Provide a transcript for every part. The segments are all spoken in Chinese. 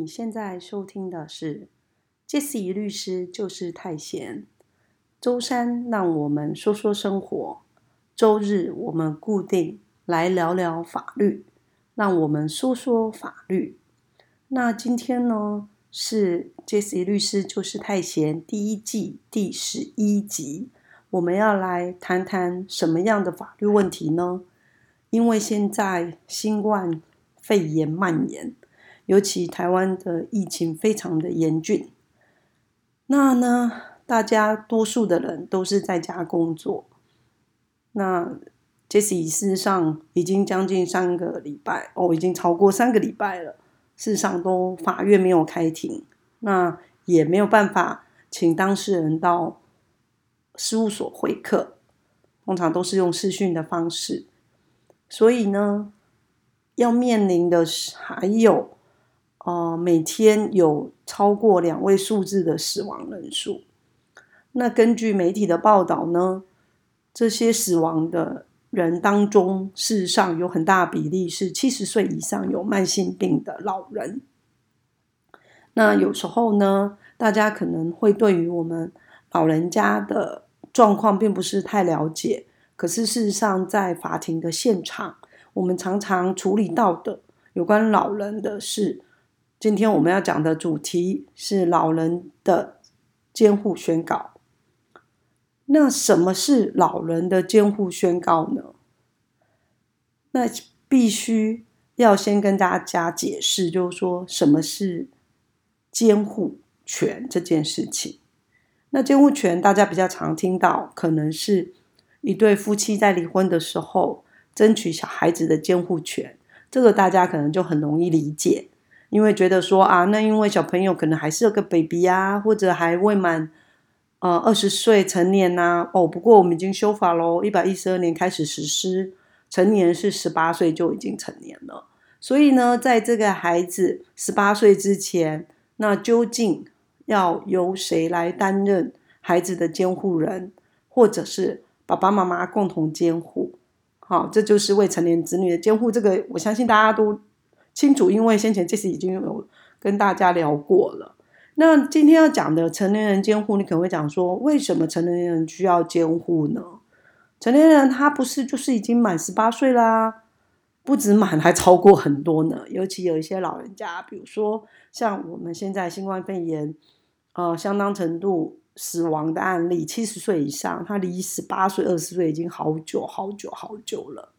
你现在收听的是杰西律师就是太闲。周三让我们说说生活，周日我们固定来聊聊法律，让我们说说法律。那今天呢是杰西律师就是太闲第一季第十一集，我们要来谈谈什么样的法律问题呢？因为现在新冠肺炎蔓延。尤其台湾的疫情非常的严峻，那呢，大家多数的人都是在家工作。那 Jesse 事实上已经将近三个礼拜哦，已经超过三个礼拜了。事实上，都法院没有开庭，那也没有办法请当事人到事务所会客，通常都是用视讯的方式。所以呢，要面临的是还有。呃，每天有超过两位数字的死亡人数。那根据媒体的报道呢，这些死亡的人当中，事实上有很大比例是七十岁以上有慢性病的老人。那有时候呢，大家可能会对于我们老人家的状况并不是太了解。可是事实上，在法庭的现场，我们常常处理到的有关老人的事。今天我们要讲的主题是老人的监护宣告。那什么是老人的监护宣告呢？那必须要先跟大家解释，就是说什么是监护权这件事情。那监护权大家比较常听到，可能是一对夫妻在离婚的时候争取小孩子的监护权，这个大家可能就很容易理解。因为觉得说啊，那因为小朋友可能还是有个 baby 啊，或者还未满呃二十岁成年呐。哦，不过我们已经修法喽，一百一十二年开始实施，成年是十八岁就已经成年了。所以呢，在这个孩子十八岁之前，那究竟要由谁来担任孩子的监护人，或者是爸爸妈妈共同监护？好，这就是未成年子女的监护。这个我相信大家都。清楚，因为先前这次已经有跟大家聊过了。那今天要讲的成年人监护，你可能会讲说，为什么成年人需要监护呢？成年人他不是就是已经满十八岁啦，不止满，还超过很多呢。尤其有一些老人家，比如说像我们现在新冠肺炎，呃，相当程度死亡的案例，七十岁以上，他离十八岁、二十岁已经好久、好久、好久了。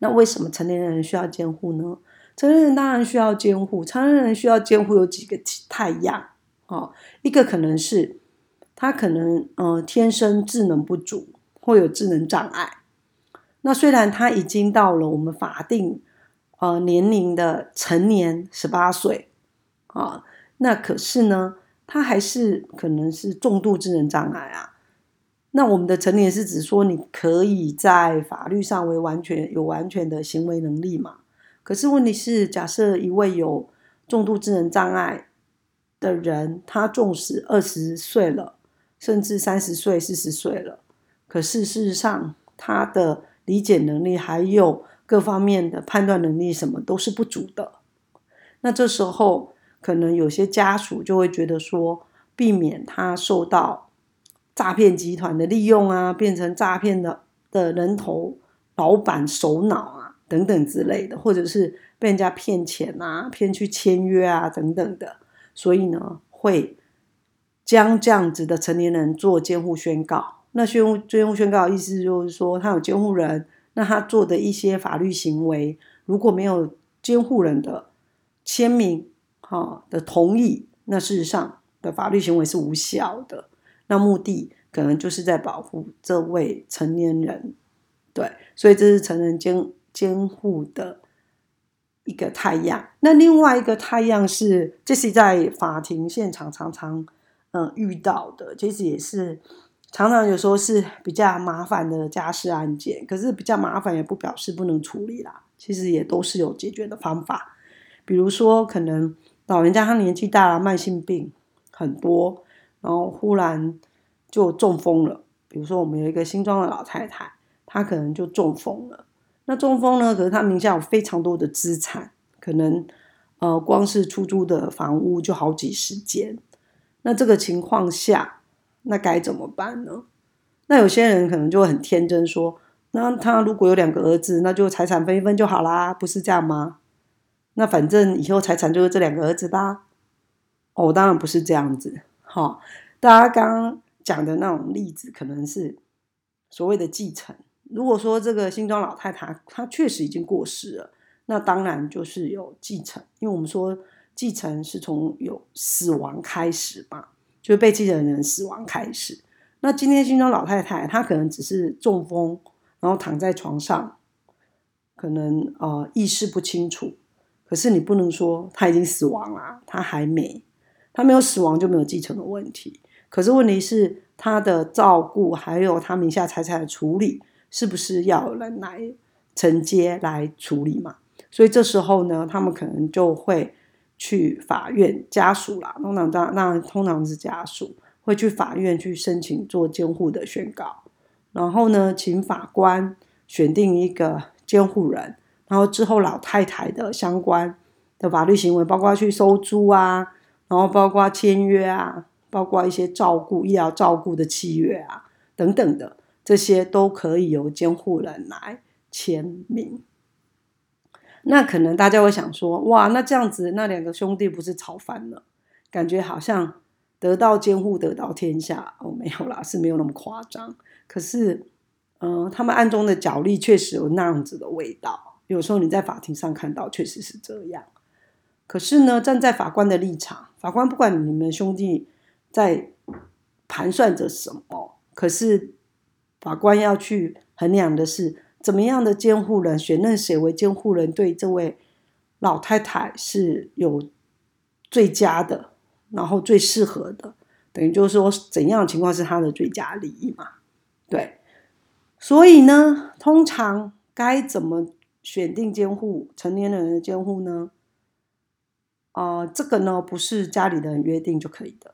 那为什么成年人需要监护呢？成年人当然需要监护。成年人需要监护有几个太阳哦，一个可能是他可能呃天生智能不足，或有智能障碍。那虽然他已经到了我们法定呃年龄的成年十八岁啊，那可是呢，他还是可能是重度智能障碍啊。那我们的成年是指说，你可以在法律上为完全有完全的行为能力嘛？可是问题是，假设一位有重度智能障碍的人，他纵使二十岁了，甚至三十岁、四十岁了，可是事实上他的理解能力还有各方面的判断能力什么都是不足的。那这时候，可能有些家属就会觉得说，避免他受到。诈骗集团的利用啊，变成诈骗的的人头、老板首脑啊，等等之类的，或者是被人家骗钱啊、骗去签约啊等等的，所以呢，会将这样子的成年人做监护宣告。那宣监护宣告的意思就是说，他有监护人，那他做的一些法律行为，如果没有监护人的签名哈的同意，那事实上的法律行为是无效的。那目的可能就是在保护这位成年人，对，所以这是成人监监护的一个太阳。那另外一个太阳是，这是在法庭现场常常嗯遇到的，其实也是常常有时候是比较麻烦的家事案件。可是比较麻烦也不表示不能处理啦，其实也都是有解决的方法。比如说，可能老人家他年纪大了，慢性病很多。然后忽然就中风了，比如说我们有一个新庄的老太太，她可能就中风了。那中风呢？可是她名下有非常多的资产，可能呃，光是出租的房屋就好几十间。那这个情况下，那该怎么办呢？那有些人可能就很天真说，那他如果有两个儿子，那就财产分一分就好啦，不是这样吗？那反正以后财产就是这两个儿子的。哦，当然不是这样子。哈，大家刚刚讲的那种例子，可能是所谓的继承。如果说这个新庄老太太她确实已经过世了，那当然就是有继承，因为我们说继承是从有死亡开始嘛，就是被继承人死亡开始。那今天新庄老太太她可能只是中风，然后躺在床上，可能呃意识不清楚。可是你不能说她已经死亡了，她还没。他没有死亡就没有继承的问题，可是问题是他的照顾还有他名下财产的处理，是不是要有人来承接来处理嘛？所以这时候呢，他们可能就会去法院家属啦，通常当那通常是家属会去法院去申请做监护的宣告，然后呢，请法官选定一个监护人，然后之后老太太的相关的法律行为，包括去收租啊。然后包括签约啊，包括一些照顾、医疗照顾的契约啊，等等的，这些都可以由监护人来签名。那可能大家会想说，哇，那这样子，那两个兄弟不是吵翻了？感觉好像得到监护得到天下哦，没有啦，是没有那么夸张。可是，嗯，他们暗中的角力确实有那样子的味道。有时候你在法庭上看到，确实是这样。可是呢，站在法官的立场，法官不管你们兄弟在盘算着什么，可是法官要去衡量的是，怎么样的监护人选任谁为监护人，对这位老太太是有最佳的，然后最适合的，等于就是说，怎样的情况是他的最佳利益嘛？对，所以呢，通常该怎么选定监护成年人的监护呢？啊，这个呢不是家里的人约定就可以的，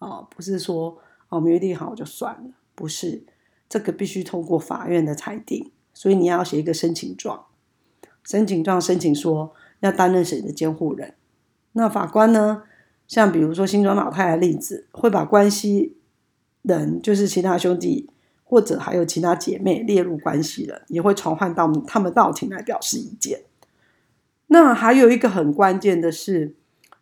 啊，不是说我们约定好就算了，不是，这个必须通过法院的裁定，所以你要写一个申请状，申请状申请说要担任谁的监护人，那法官呢，像比如说新庄老太太例子，会把关系人，就是其他兄弟或者还有其他姐妹列入关系人，也会传唤到他们到庭来表示意见。那还有一个很关键的是，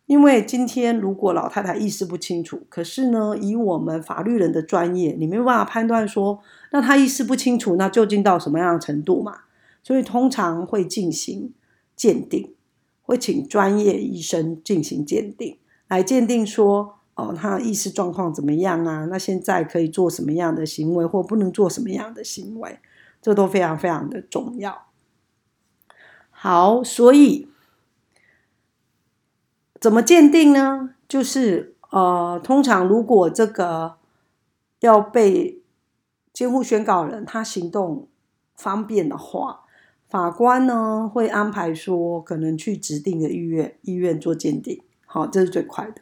因为今天如果老太太意识不清楚，可是呢，以我们法律人的专业，你没有办法判断说，那她意识不清楚，那究竟到什么样的程度嘛？所以通常会进行鉴定，会请专业医生进行鉴定，来鉴定说，哦，她意识状况怎么样啊？那现在可以做什么样的行为，或不能做什么样的行为，这都非常非常的重要。好，所以怎么鉴定呢？就是呃，通常如果这个要被监护宣告人他行动方便的话，法官呢会安排说，可能去指定的医院医院做鉴定。好，这是最快的。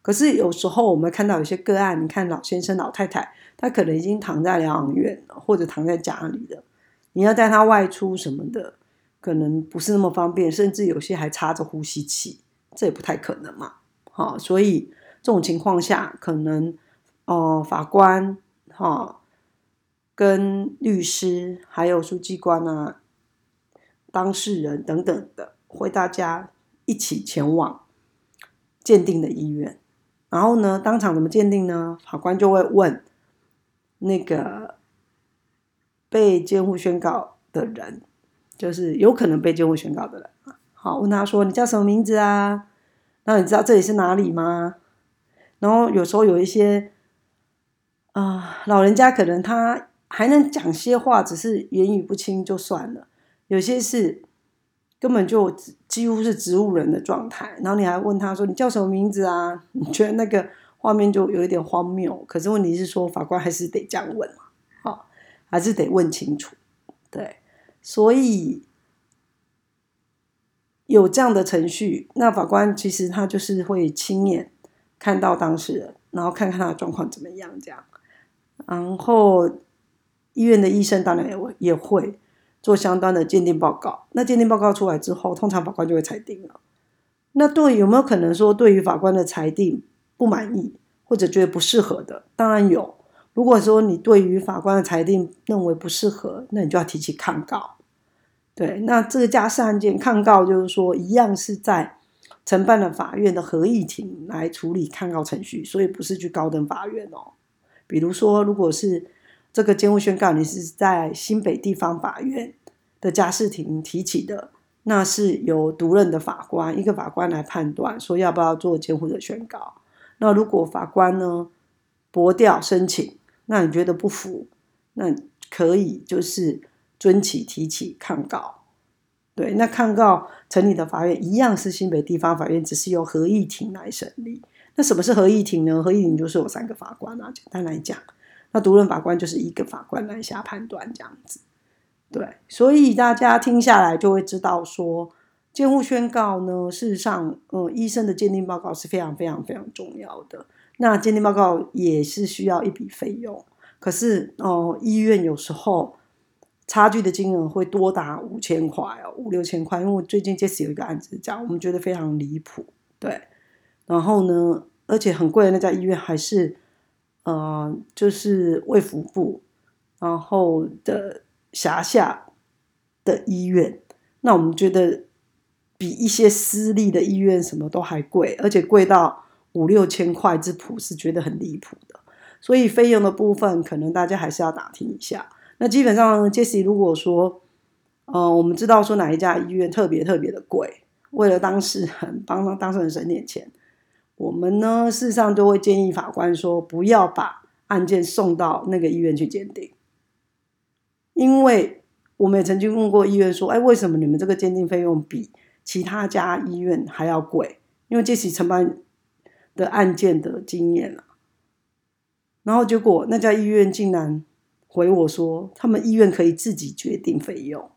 可是有时候我们看到有些个案，你看老先生、老太太，他可能已经躺在疗养院了，或者躺在家里了，你要带他外出什么的。可能不是那么方便，甚至有些还插着呼吸器，这也不太可能嘛。好，所以这种情况下，可能哦，法官哈跟律师还有书记官啊、当事人等等的，会大家一起前往鉴定的医院。然后呢，当场怎么鉴定呢？法官就会问那个被监护宣告的人。就是有可能被监护宣告的人好，问他说：“你叫什么名字啊？那你知道这里是哪里吗？”然后有时候有一些啊，老人家可能他还能讲些话，只是言语不清就算了。有些是根本就几乎是植物人的状态，然后你还问他说：“你叫什么名字啊？”你觉得那个画面就有一点荒谬。可是问题是说，法官还是得这样问嘛？好，还是得问清楚，对。所以有这样的程序，那法官其实他就是会亲眼看到当事人，然后看看他的状况怎么样，这样。然后医院的医生当然也会也会做相当的鉴定报告。那鉴定报告出来之后，通常法官就会裁定了。那对有没有可能说对于法官的裁定不满意，或者觉得不适合的？当然有。如果说你对于法官的裁定认为不适合，那你就要提起抗告。对，那这个家事案件抗告就是说，一样是在承办的法院的合议庭来处理抗告程序，所以不是去高等法院哦。比如说，如果是这个监护宣告，你是在新北地方法院的家事庭提起的，那是由独任的法官一个法官来判断，说要不要做监护的宣告。那如果法官呢驳掉申请，那你觉得不服，那可以就是遵起提起抗告。对，那抗告成立的法院一样是新北地方法院，只是由合议庭来审理。那什么是合议庭呢？合议庭就是有三个法官啊，简单来讲，那独任法官就是一个法官来下判断这样子。对，所以大家听下来就会知道说，监护宣告呢，事实上，嗯，医生的鉴定报告是非常非常非常重要的。那鉴定报告也是需要一笔费用，可是哦，医院有时候差距的金额会多达五千块哦，五六千块。因为我最近接 e 有一个案子讲，我们觉得非常离谱，对。然后呢，而且很贵的那家医院还是呃，就是卫福部然后的辖下的医院，那我们觉得比一些私立的医院什么都还贵，而且贵到。五六千块之谱是觉得很离谱的，所以费用的部分可能大家还是要打听一下。那基本上，Jesse 如果说，呃，我们知道说哪一家医院特别特别的贵，为了当事人帮当事人省点钱，我们呢事实上都会建议法官说，不要把案件送到那个医院去鉴定，因为我们也曾经问过医院说，哎，为什么你们这个鉴定费用比其他家医院还要贵？因为 Jesse 承办。的案件的经验了，然后结果那家医院竟然回我说，他们医院可以自己决定费用，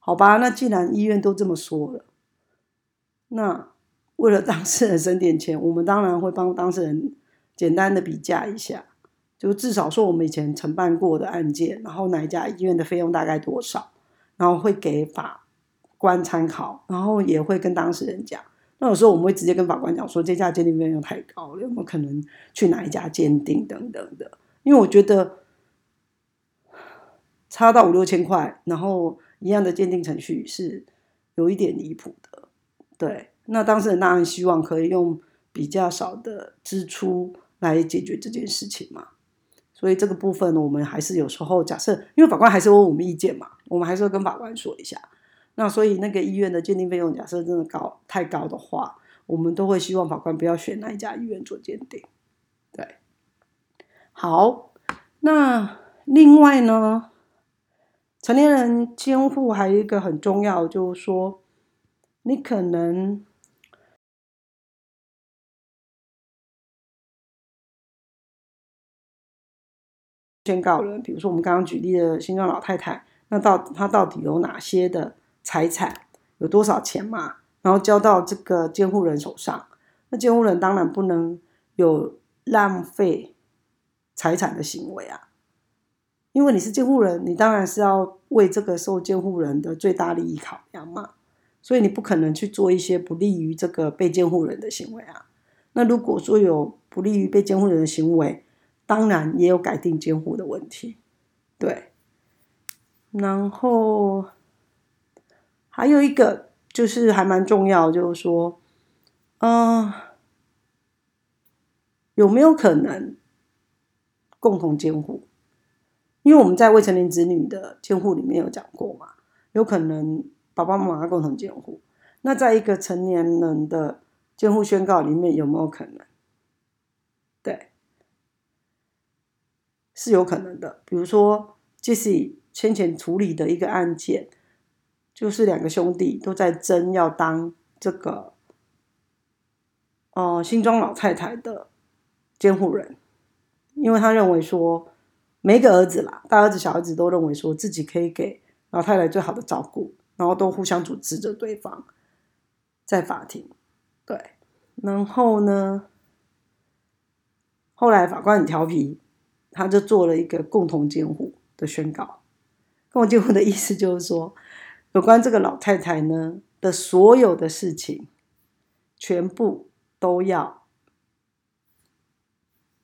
好吧？那既然医院都这么说了，那为了当事人省点钱，我们当然会帮当事人简单的比价一下，就至少说我们以前承办过的案件，然后哪一家医院的费用大概多少，然后会给法官参考，然后也会跟当事人讲。那有时候我们会直接跟法官讲说，这家鉴定费用太高了，有没有可能去哪一家鉴定等等的？因为我觉得差到五六千块，然后一样的鉴定程序是有一点离谱的。对，那当事人当然希望可以用比较少的支出来解决这件事情嘛。所以这个部分呢，我们还是有时候假设，因为法官还是问我们意见嘛，我们还是要跟法官说一下。那所以那个医院的鉴定费用，假设真的高太高的话，我们都会希望法官不要选那一家医院做鉴定。对，好，那另外呢，成年人监护还有一个很重要，就是说，你可能宣告人，比如说我们刚刚举例的新庄老太太，那到她到底有哪些的？财产有多少钱嘛？然后交到这个监护人手上，那监护人当然不能有浪费财产的行为啊，因为你是监护人，你当然是要为这个受监护人的最大利益考量嘛，所以你不可能去做一些不利于这个被监护人的行为啊。那如果说有不利于被监护人的行为，当然也有改定监护的问题，对，然后。还有一个就是还蛮重要，就是说，嗯，有没有可能共同监护？因为我们在未成年子女的监护里面有讲过嘛，有可能爸爸妈妈共同监护。那在一个成年人的监护宣告里面有没有可能？对，是有可能的。比如说，Jesse 先前处理的一个案件。就是两个兄弟都在争要当这个，哦，新庄老太太的监护人，因为他认为说，每个儿子啦，大儿子、小儿子都认为说自己可以给老太太最好的照顾，然后都互相组织着对方，在法庭，对，然后呢，后来法官很调皮，他就做了一个共同监护的宣告，共同监护的意思就是说。有关这个老太太呢的所有的事情，全部都要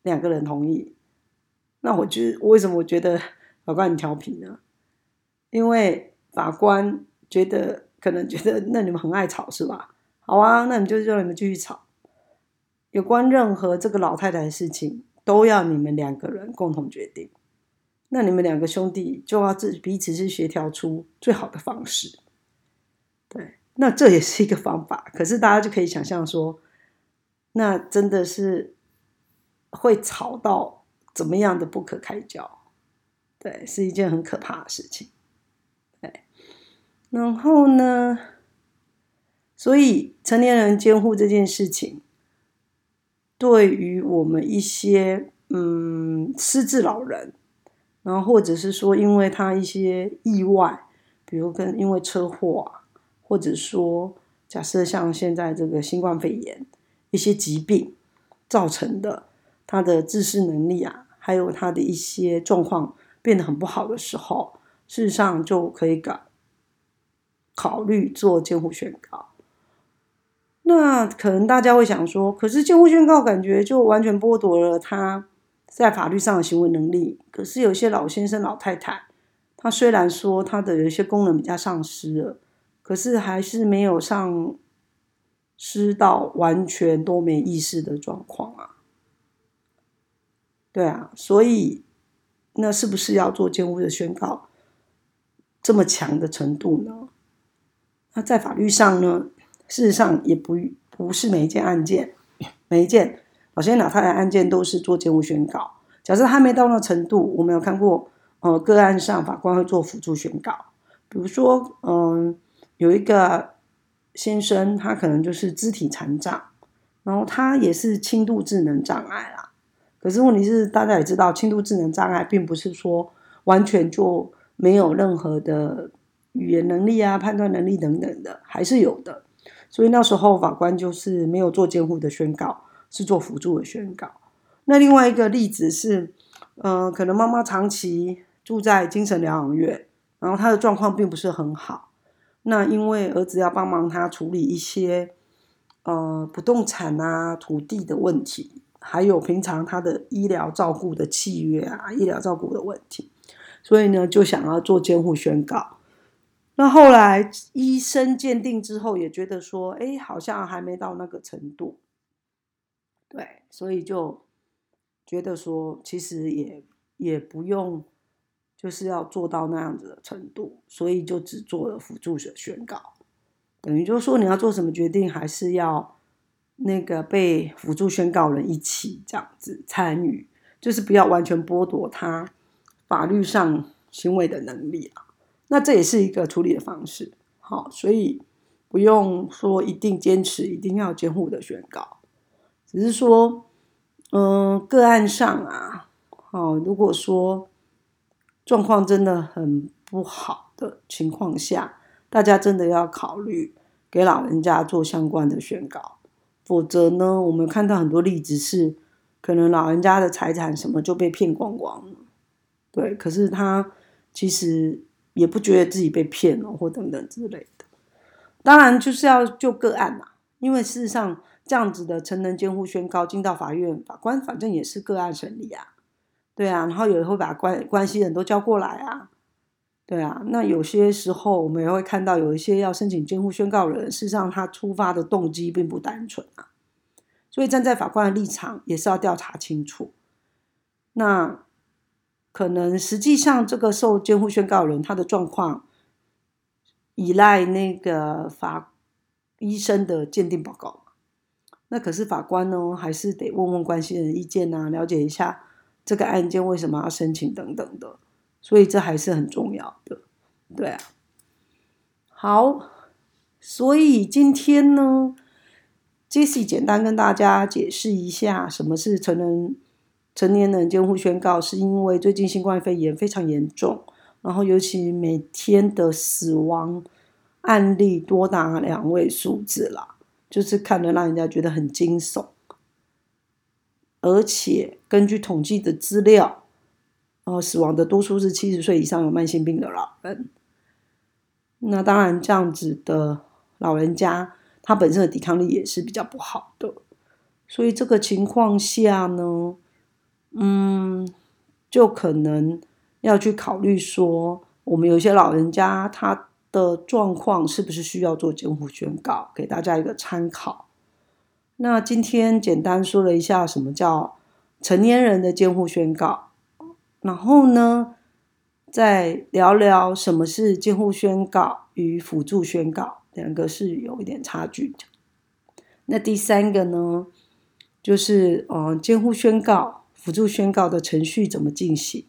两个人同意。那我觉得，为什么我觉得法官很调皮呢？因为法官觉得可能觉得，那你们很爱吵是吧？好啊，那你就让你们继续吵。有关任何这个老太太的事情，都要你们两个人共同决定。那你们两个兄弟就要自彼此是协调出最好的方式。对，那这也是一个方法。可是大家就可以想象说，那真的是会吵到怎么样的不可开交？对，是一件很可怕的事情。对，然后呢？所以成年人监护这件事情，对于我们一些嗯失智老人，然后或者是说因为他一些意外，比如跟因为车祸啊，或者说假设像现在这个新冠肺炎一些疾病造成的，他的自视能力啊，还有他的一些状况变得很不好的时候，事实上就可以搞考虑做监护宣告。那可能大家会想说，可是监护宣告感觉就完全剥夺了他在法律上的行为能力。可是有些老先生、老太太，他虽然说他的有一些功能比较丧失了，可是还是没有丧失到完全都没意识的状况啊。对啊，所以那是不是要做监护的宣告这么强的程度呢？那在法律上呢？事实上，也不不是每一件案件，每一件老先老太太案件都是做监护宣告。假设他没到那程度，我们有看过，呃，个案上法官会做辅助宣告。比如说，嗯，有一个先生，他可能就是肢体残障，然后他也是轻度智能障碍。可是问题是，大家也知道，轻度智能障碍并不是说完全就没有任何的语言能力啊、判断能力等等的，还是有的。所以那时候法官就是没有做监护的宣告，是做辅助的宣告。那另外一个例子是，嗯，可能妈妈长期住在精神疗养院，然后她的状况并不是很好。那因为儿子要帮忙他处理一些，呃，不动产啊、土地的问题，还有平常他的医疗照顾的契约啊、医疗照顾的问题，所以呢，就想要做监护宣告。那后来医生鉴定之后，也觉得说，哎，好像还没到那个程度，对，所以就觉得说，其实也也不用，就是要做到那样子的程度，所以就只做了辅助的宣告，等于就是说，你要做什么决定，还是要那个被辅助宣告人一起这样子参与，就是不要完全剥夺他法律上行为的能力啊。那这也是一个处理的方式，好，所以不用说一定坚持一定要监护的宣告，只是说，嗯，个案上啊，哦，如果说状况真的很不好的情况下，大家真的要考虑给老人家做相关的宣告，否则呢，我们看到很多例子是，可能老人家的财产什么就被骗光光了，对，可是他其实。也不觉得自己被骗了或等等之类的，当然就是要就个案嘛，因为事实上这样子的成人监护宣告进到法院，法官反正也是个案审理啊，对啊，然后有人会把关关系人都叫过来啊，对啊，那有些时候我们也会看到有一些要申请监护宣告人，事实上他出发的动机并不单纯啊，所以站在法官的立场也是要调查清楚，那。可能实际上，这个受监护宣告人他的状况依赖那个法医生的鉴定报告那可是法官呢，还是得问问关系人意见啊，了解一下这个案件为什么要申请等等的，所以这还是很重要的，对啊。好，所以今天呢，Jesse 简单跟大家解释一下什么是成人。成年人监护宣告，是因为最近新冠肺炎非常严重，然后尤其每天的死亡案例多达两位数字啦，就是看得让人家觉得很惊悚。而且根据统计的资料，呃，死亡的多数是七十岁以上有慢性病的老人。那当然，这样子的老人家，他本身的抵抗力也是比较不好的。所以这个情况下呢，嗯，就可能要去考虑说，我们有些老人家他的状况是不是需要做监护宣告，给大家一个参考。那今天简单说了一下什么叫成年人的监护宣告，然后呢，再聊聊什么是监护宣告与辅助宣告，两个是有一点差距的。那第三个呢？就是呃，监护宣告、辅助宣告的程序怎么进行？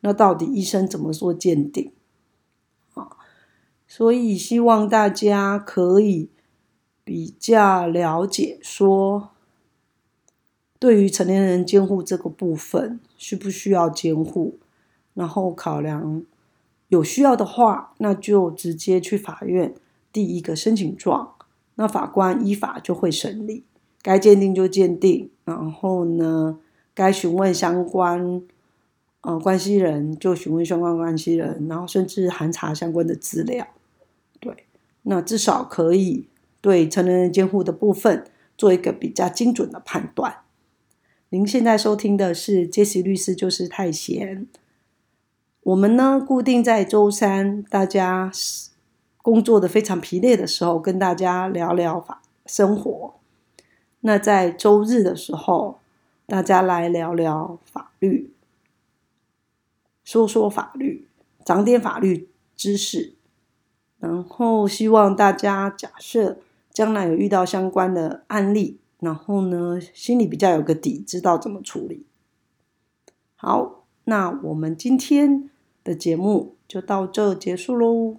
那到底医生怎么做鉴定？啊，所以希望大家可以比较了解，说对于成年人监护这个部分，需不需要监护？然后考量有需要的话，那就直接去法院第一个申请状，那法官依法就会审理。该鉴定就鉴定，然后呢，该询问相关呃关系人就询问相关关系人，然后甚至函查相关的资料。对，那至少可以对成年人监护的部分做一个比较精准的判断。您现在收听的是杰西律师就是太闲，我们呢固定在周三大家工作的非常疲累的时候，跟大家聊聊法生活。那在周日的时候，大家来聊聊法律，说说法律，长点法律知识，然后希望大家假设将来有遇到相关的案例，然后呢，心里比较有个底，知道怎么处理。好，那我们今天的节目就到这结束喽。